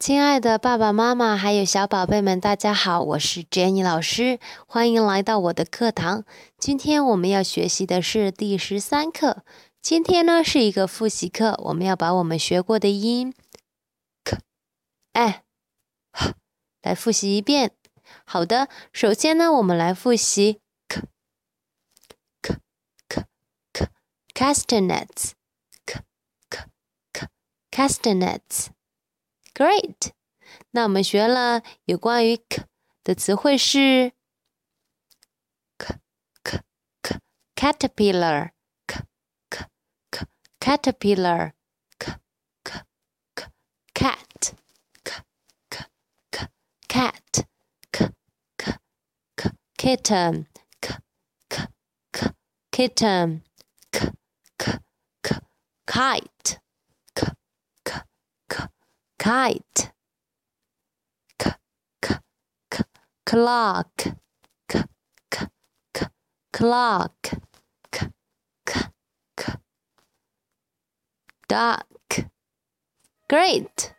亲爱的爸爸妈妈，还有小宝贝们，大家好，我是 Jenny 老师，欢迎来到我的课堂。今天我们要学习的是第十三课。今天呢是一个复习课，我们要把我们学过的音 k、哎、来复习一遍。好的，首先呢，我们来复习 k、k、k、k、castanets、k、k、k、castanets。Great，那我们学了有关于 k 的词汇是 k k k caterpillar k k k caterpillar k k k cat k k k cat k k k kitten k k k kitten k k k kite kite k k k clock k k k clock k k k duck great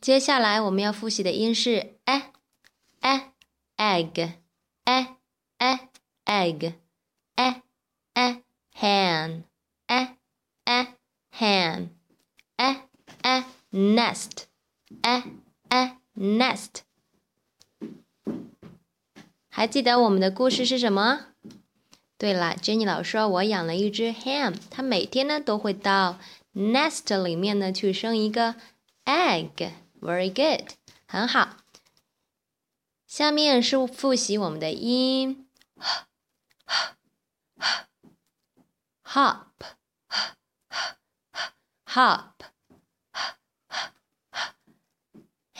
接下来我们要复习的音是 e e egg e e egg e e hen e e hen e a Nest, a a nest。还记得我们的故事是什么？对了，Jenny 老师说，我养了一只 hen，它每天呢都会到 nest 里面呢去生一个 egg。Very good，很好。下面是复习我们的音，hop，hop。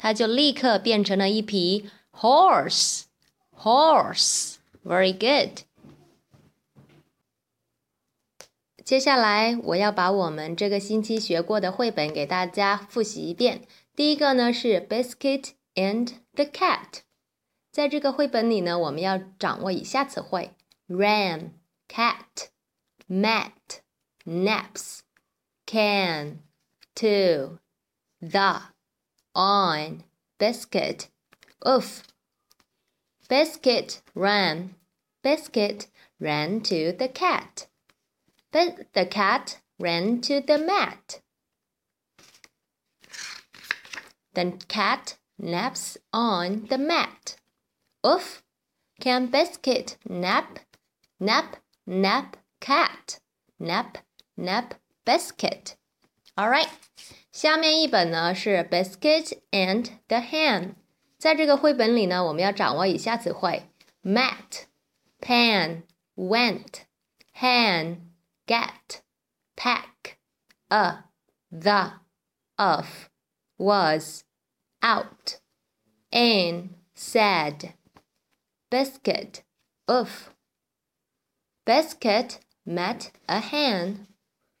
它就立刻变成了一匹 horse。horse very good。接下来我要把我们这个星期学过的绘本给大家复习一遍。第一个呢是 Biscuit and the Cat。在这个绘本里呢，我们要掌握以下词汇：ran、cat、mat、naps、can、to、the。 On, biscuit, oof. Biscuit ran. Biscuit ran to the cat. But the cat ran to the mat. The cat naps on the mat. Oof! Can Biscuit nap? Nap, nap, cat. Nap, nap, biscuit. All right. 下面一本呢是《Biscuit and the Hen》。在这个绘本里呢，我们要掌握以下词汇：mat、pan、went、hen、get、pack、a、the、of、was、out、in、said、biscuit、of。Biscuit met a hen.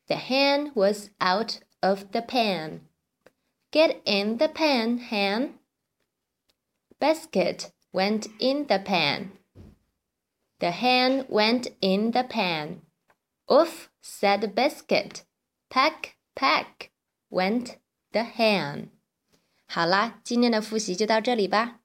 The hen was out of the pan. Get in the pan, hen. Biscuit went in the pan. The hen went in the pan. Oof, said Biscuit. Pack, pack, went the hen. 好啦，今天的复习就到这里吧。